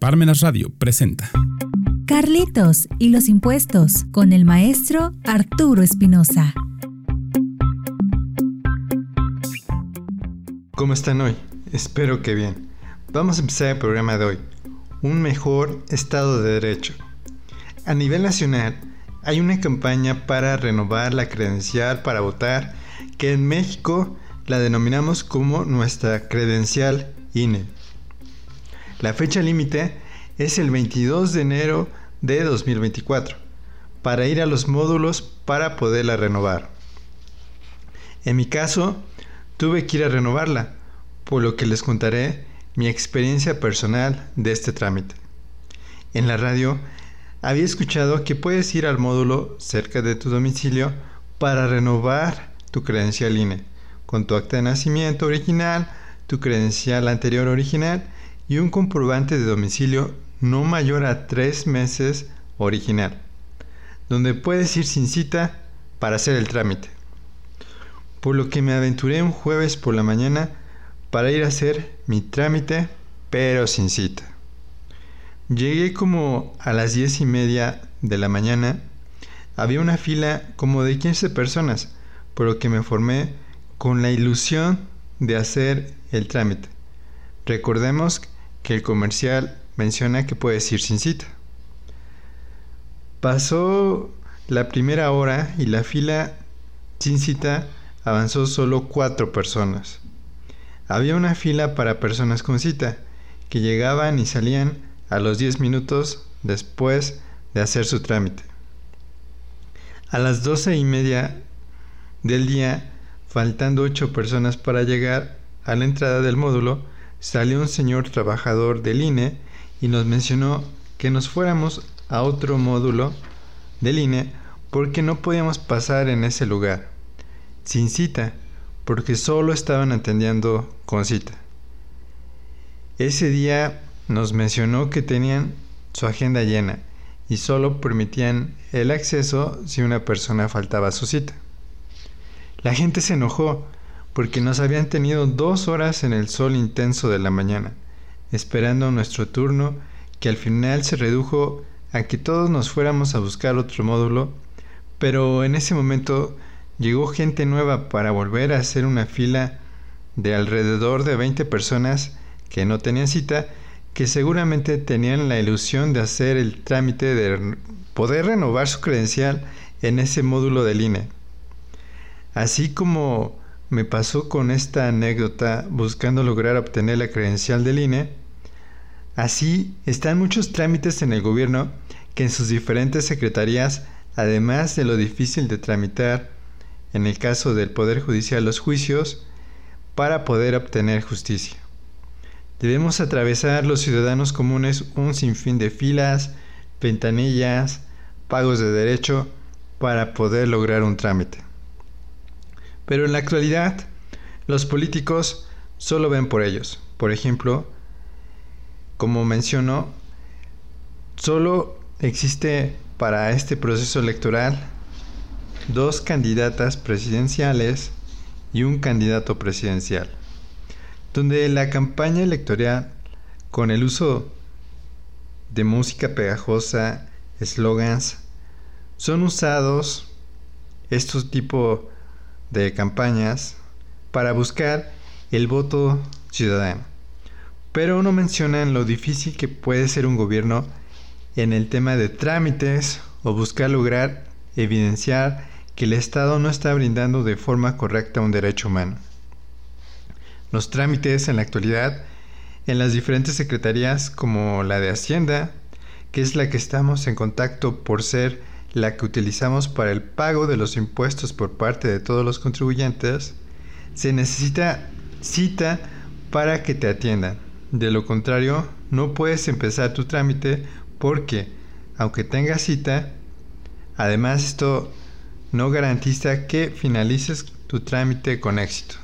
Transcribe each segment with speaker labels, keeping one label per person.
Speaker 1: Parmenas Radio presenta
Speaker 2: Carlitos y los impuestos con el maestro Arturo Espinosa.
Speaker 3: ¿Cómo están hoy? Espero que bien. Vamos a empezar el programa de hoy. Un mejor Estado de Derecho. A nivel nacional, hay una campaña para renovar la credencial para votar que en México la denominamos como nuestra credencial INE. La fecha límite es el 22 de enero de 2024 para ir a los módulos para poderla renovar. En mi caso, tuve que ir a renovarla, por lo que les contaré mi experiencia personal de este trámite. En la radio había escuchado que puedes ir al módulo cerca de tu domicilio para renovar tu credencial INE con tu acta de nacimiento original, tu credencial anterior original y un comprobante de domicilio no mayor a tres meses original, donde puedes ir sin cita para hacer el trámite. Por lo que me aventuré un jueves por la mañana para ir a hacer mi trámite, pero sin cita. Llegué como a las diez y media de la mañana. Había una fila como de 15 personas, por lo que me formé con la ilusión de hacer el trámite. Recordemos que el comercial menciona que puedes ir sin cita. Pasó la primera hora y la fila sin cita avanzó solo cuatro personas. Había una fila para personas con cita, que llegaban y salían a los 10 minutos después de hacer su trámite. A las doce y media del día Faltando ocho personas para llegar a la entrada del módulo, salió un señor trabajador del INE y nos mencionó que nos fuéramos a otro módulo del INE porque no podíamos pasar en ese lugar, sin cita, porque solo estaban atendiendo con cita. Ese día nos mencionó que tenían su agenda llena y solo permitían el acceso si una persona faltaba a su cita. La gente se enojó porque nos habían tenido dos horas en el sol intenso de la mañana, esperando nuestro turno, que al final se redujo a que todos nos fuéramos a buscar otro módulo, pero en ese momento llegó gente nueva para volver a hacer una fila de alrededor de 20 personas que no tenían cita, que seguramente tenían la ilusión de hacer el trámite de poder renovar su credencial en ese módulo del INE. Así como me pasó con esta anécdota buscando lograr obtener la credencial del INE, así están muchos trámites en el gobierno que en sus diferentes secretarías, además de lo difícil de tramitar, en el caso del Poder Judicial los juicios, para poder obtener justicia. Debemos atravesar los ciudadanos comunes un sinfín de filas, ventanillas, pagos de derecho para poder lograr un trámite. Pero en la actualidad, los políticos solo ven por ellos. Por ejemplo, como mencionó, solo existe para este proceso electoral dos candidatas presidenciales y un candidato presidencial, donde la campaña electoral, con el uso de música pegajosa, eslogans, son usados estos tipos de campañas para buscar el voto ciudadano. Pero no mencionan lo difícil que puede ser un gobierno en el tema de trámites o buscar lograr evidenciar que el Estado no está brindando de forma correcta un derecho humano. Los trámites en la actualidad en las diferentes secretarías como la de Hacienda, que es la que estamos en contacto por ser la que utilizamos para el pago de los impuestos por parte de todos los contribuyentes, se necesita cita para que te atiendan. De lo contrario, no puedes empezar tu trámite porque, aunque tengas cita, además esto no garantiza que finalices tu trámite con éxito.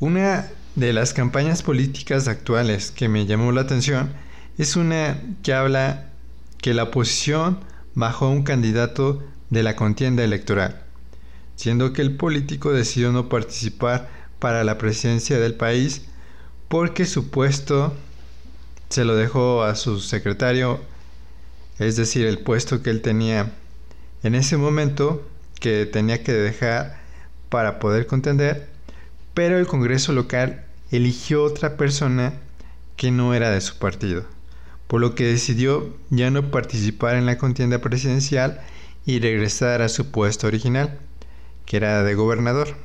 Speaker 3: Una de las campañas políticas actuales que me llamó la atención es una que habla que la oposición bajó a un candidato de la contienda electoral, siendo que el político decidió no participar para la presidencia del país porque su puesto se lo dejó a su secretario, es decir, el puesto que él tenía en ese momento que tenía que dejar para poder contender, pero el Congreso local eligió otra persona que no era de su partido, por lo que decidió ya no participar en la contienda presidencial y regresar a su puesto original, que era de gobernador.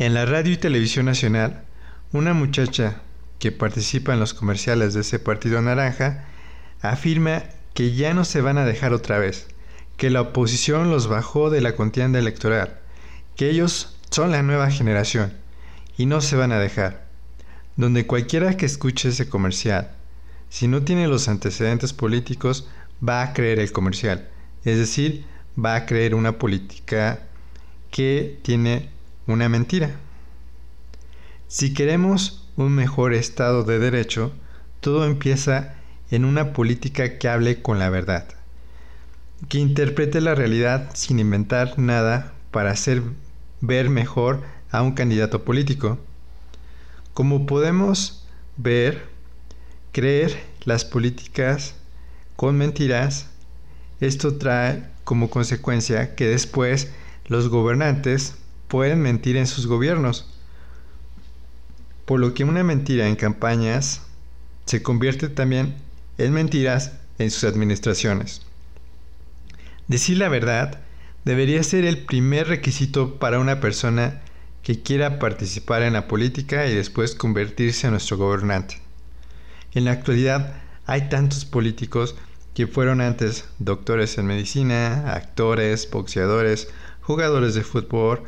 Speaker 3: En la radio y televisión nacional, una muchacha que participa en los comerciales de ese partido naranja afirma que ya no se van a dejar otra vez, que la oposición los bajó de la contienda electoral, que ellos son la nueva generación y no se van a dejar. Donde cualquiera que escuche ese comercial, si no tiene los antecedentes políticos, va a creer el comercial, es decir, va a creer una política que tiene una mentira. Si queremos un mejor Estado de Derecho, todo empieza en una política que hable con la verdad, que interprete la realidad sin inventar nada para hacer ver mejor a un candidato político. Como podemos ver, creer las políticas con mentiras, esto trae como consecuencia que después los gobernantes pueden mentir en sus gobiernos por lo que una mentira en campañas se convierte también en mentiras en sus administraciones. Decir la verdad debería ser el primer requisito para una persona que quiera participar en la política y después convertirse en nuestro gobernante. En la actualidad hay tantos políticos que fueron antes doctores en medicina, actores, boxeadores, jugadores de fútbol,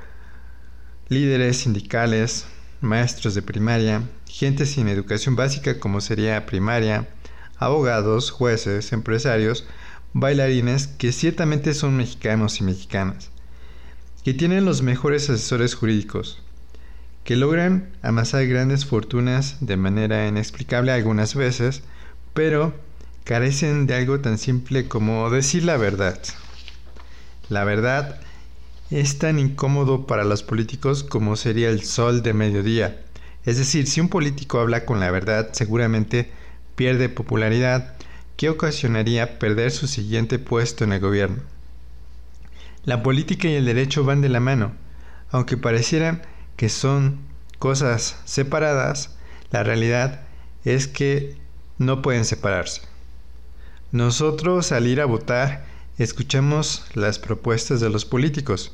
Speaker 3: líderes sindicales, maestros de primaria, gente sin educación básica como sería primaria, abogados, jueces, empresarios, bailarines que ciertamente son mexicanos y mexicanas, que tienen los mejores asesores jurídicos, que logran amasar grandes fortunas de manera inexplicable algunas veces, pero carecen de algo tan simple como decir la verdad. La verdad es tan incómodo para los políticos como sería el sol de mediodía. Es decir, si un político habla con la verdad, seguramente pierde popularidad, que ocasionaría perder su siguiente puesto en el gobierno. La política y el derecho van de la mano, aunque parecieran que son cosas separadas, la realidad es que no pueden separarse. Nosotros al ir a votar escuchamos las propuestas de los políticos,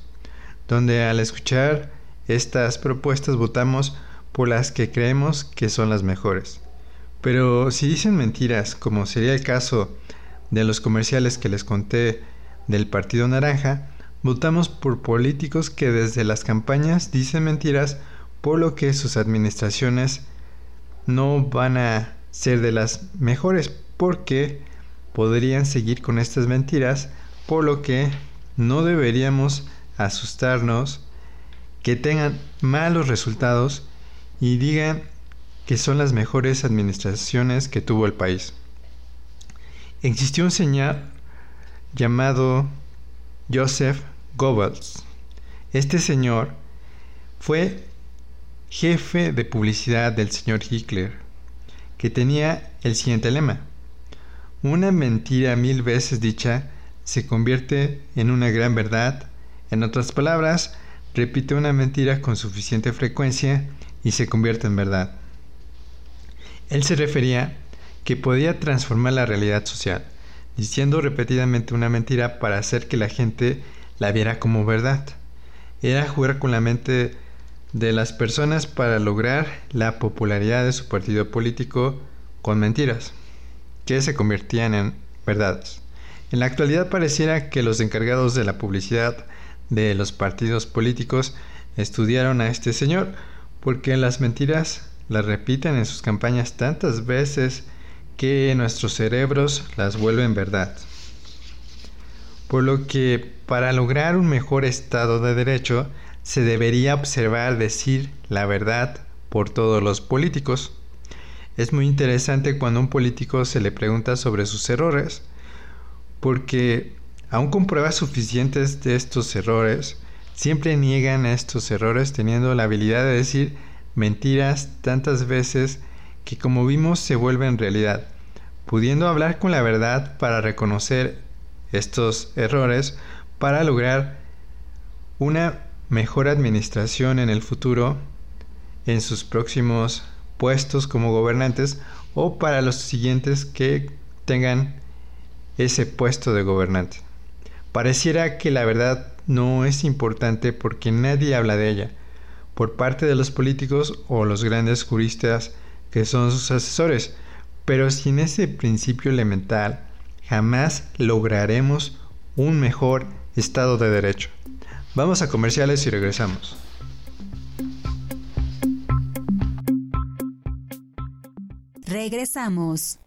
Speaker 3: donde al escuchar estas propuestas votamos por las que creemos que son las mejores. Pero si dicen mentiras, como sería el caso de los comerciales que les conté del Partido Naranja, votamos por políticos que desde las campañas dicen mentiras, por lo que sus administraciones no van a ser de las mejores, porque podrían seguir con estas mentiras, por lo que no deberíamos asustarnos, que tengan malos resultados y digan que son las mejores administraciones que tuvo el país. Existió un señor llamado Joseph Goebbels. Este señor fue jefe de publicidad del señor Hitler, que tenía el siguiente lema. Una mentira mil veces dicha se convierte en una gran verdad en otras palabras, repite una mentira con suficiente frecuencia y se convierte en verdad. Él se refería que podía transformar la realidad social, diciendo repetidamente una mentira para hacer que la gente la viera como verdad. Era jugar con la mente de las personas para lograr la popularidad de su partido político con mentiras, que se convertían en verdades. En la actualidad pareciera que los encargados de la publicidad de los partidos políticos estudiaron a este señor, porque las mentiras las repiten en sus campañas tantas veces que nuestros cerebros las vuelven verdad. Por lo que para lograr un mejor estado de derecho se debería observar decir la verdad por todos los políticos. Es muy interesante cuando a un político se le pregunta sobre sus errores, porque Aún con pruebas suficientes de estos errores, siempre niegan estos errores teniendo la habilidad de decir mentiras tantas veces que como vimos se vuelven realidad, pudiendo hablar con la verdad para reconocer estos errores para lograr una mejor administración en el futuro en sus próximos puestos como gobernantes o para los siguientes que tengan ese puesto de gobernante. Pareciera que la verdad no es importante porque nadie habla de ella, por parte de los políticos o los grandes juristas que son sus asesores, pero sin ese principio elemental jamás lograremos un mejor Estado de Derecho. Vamos a comerciales y regresamos.
Speaker 2: Regresamos.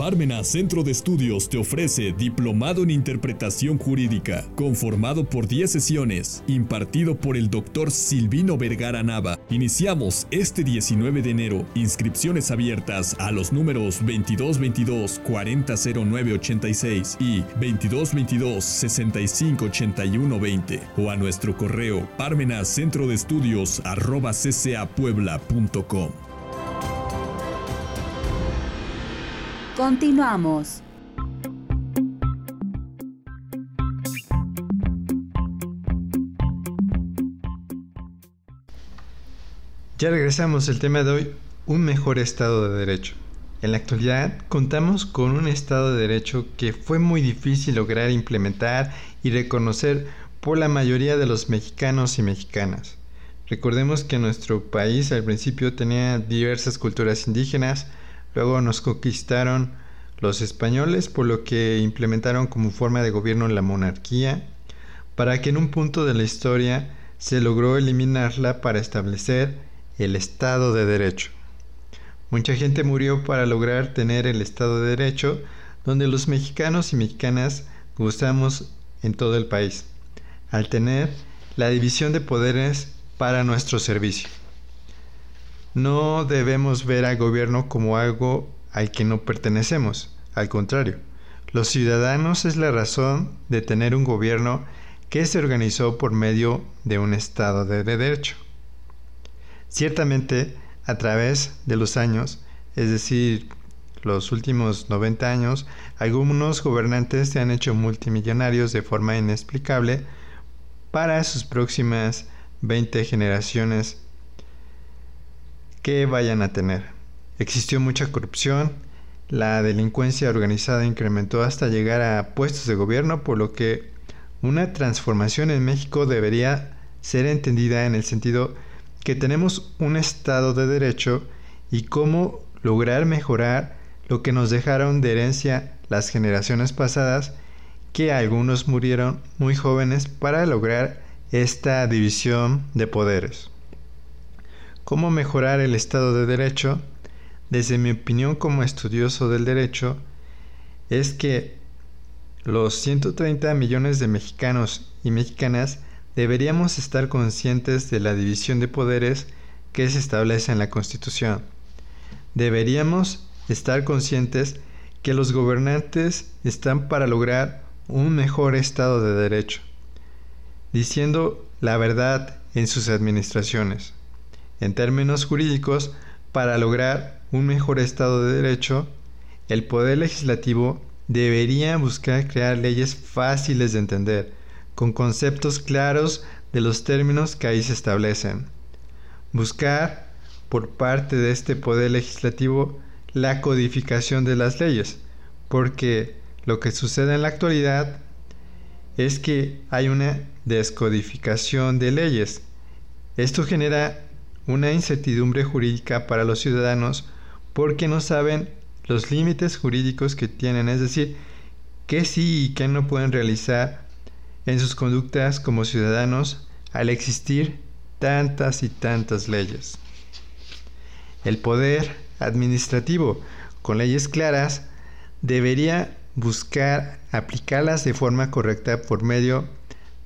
Speaker 1: Parmena Centro de Estudios te ofrece Diplomado en Interpretación Jurídica, conformado por 10 sesiones, impartido por el doctor Silvino Vergara Nava. Iniciamos este 19 de enero. Inscripciones abiertas a los números 2222 400986 y 2222 658120 o a nuestro correo parmenacentrodeestudios@ccapuebla.com.
Speaker 2: Continuamos.
Speaker 3: Ya regresamos al tema de hoy, un mejor Estado de Derecho. En la actualidad contamos con un Estado de Derecho que fue muy difícil lograr implementar y reconocer por la mayoría de los mexicanos y mexicanas. Recordemos que nuestro país al principio tenía diversas culturas indígenas, Luego nos conquistaron los españoles, por lo que implementaron como forma de gobierno la monarquía, para que en un punto de la historia se logró eliminarla para establecer el Estado de Derecho. Mucha gente murió para lograr tener el Estado de Derecho, donde los mexicanos y mexicanas gustamos en todo el país, al tener la división de poderes para nuestro servicio. No debemos ver al gobierno como algo al que no pertenecemos, al contrario, los ciudadanos es la razón de tener un gobierno que se organizó por medio de un Estado de derecho. Ciertamente, a través de los años, es decir, los últimos 90 años, algunos gobernantes se han hecho multimillonarios de forma inexplicable para sus próximas 20 generaciones que vayan a tener. Existió mucha corrupción, la delincuencia organizada incrementó hasta llegar a puestos de gobierno, por lo que una transformación en México debería ser entendida en el sentido que tenemos un Estado de Derecho y cómo lograr mejorar lo que nos dejaron de herencia las generaciones pasadas, que algunos murieron muy jóvenes para lograr esta división de poderes. ¿Cómo mejorar el Estado de Derecho? Desde mi opinión como estudioso del derecho, es que los 130 millones de mexicanos y mexicanas deberíamos estar conscientes de la división de poderes que se establece en la Constitución. Deberíamos estar conscientes que los gobernantes están para lograr un mejor Estado de Derecho, diciendo la verdad en sus administraciones. En términos jurídicos, para lograr un mejor Estado de Derecho, el Poder Legislativo debería buscar crear leyes fáciles de entender, con conceptos claros de los términos que ahí se establecen. Buscar, por parte de este Poder Legislativo, la codificación de las leyes, porque lo que sucede en la actualidad es que hay una descodificación de leyes. Esto genera una incertidumbre jurídica para los ciudadanos porque no saben los límites jurídicos que tienen, es decir, qué sí y qué no pueden realizar en sus conductas como ciudadanos al existir tantas y tantas leyes. El poder administrativo, con leyes claras, debería buscar aplicarlas de forma correcta por medio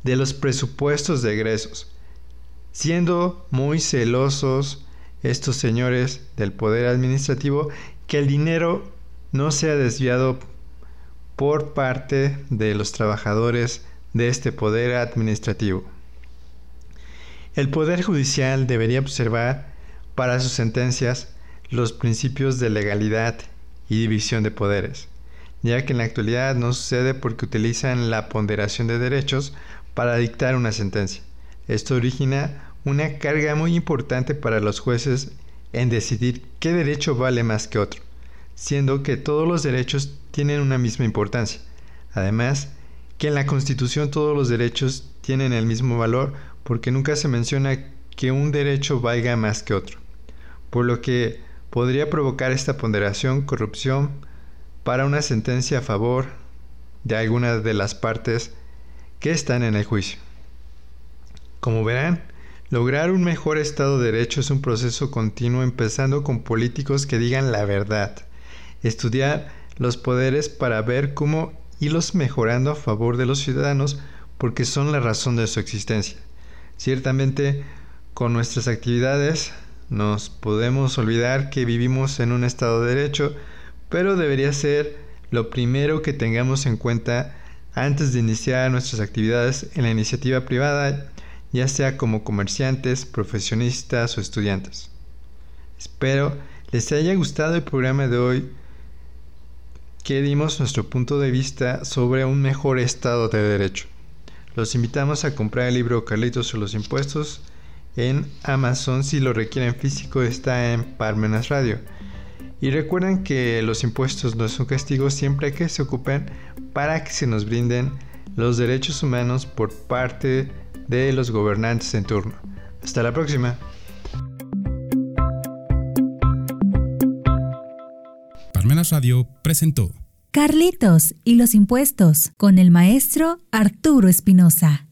Speaker 3: de los presupuestos de egresos, siendo muy celosos estos señores del poder administrativo que el dinero no sea desviado por parte de los trabajadores de este poder administrativo. El poder judicial debería observar para sus sentencias los principios de legalidad y división de poderes, ya que en la actualidad no sucede porque utilizan la ponderación de derechos para dictar una sentencia. Esto origina una carga muy importante para los jueces en decidir qué derecho vale más que otro, siendo que todos los derechos tienen una misma importancia. Además, que en la Constitución todos los derechos tienen el mismo valor porque nunca se menciona que un derecho valga más que otro, por lo que podría provocar esta ponderación corrupción para una sentencia a favor de alguna de las partes que están en el juicio. Como verán, lograr un mejor Estado de Derecho es un proceso continuo empezando con políticos que digan la verdad, estudiar los poderes para ver cómo irlos mejorando a favor de los ciudadanos porque son la razón de su existencia. Ciertamente, con nuestras actividades nos podemos olvidar que vivimos en un Estado de Derecho, pero debería ser lo primero que tengamos en cuenta antes de iniciar nuestras actividades en la iniciativa privada, ya sea como comerciantes, profesionistas o estudiantes. Espero les haya gustado el programa de hoy que dimos nuestro punto de vista sobre un mejor Estado de Derecho. Los invitamos a comprar el libro Carlitos sobre los impuestos en Amazon si lo requieren físico está en Parmenas Radio. Y recuerden que los impuestos no son castigos siempre que se ocupen para que se nos brinden los derechos humanos por parte de los gobernantes en turno. Hasta la próxima.
Speaker 1: Parmenas Radio presentó
Speaker 2: Carlitos y los impuestos con el maestro Arturo Espinosa.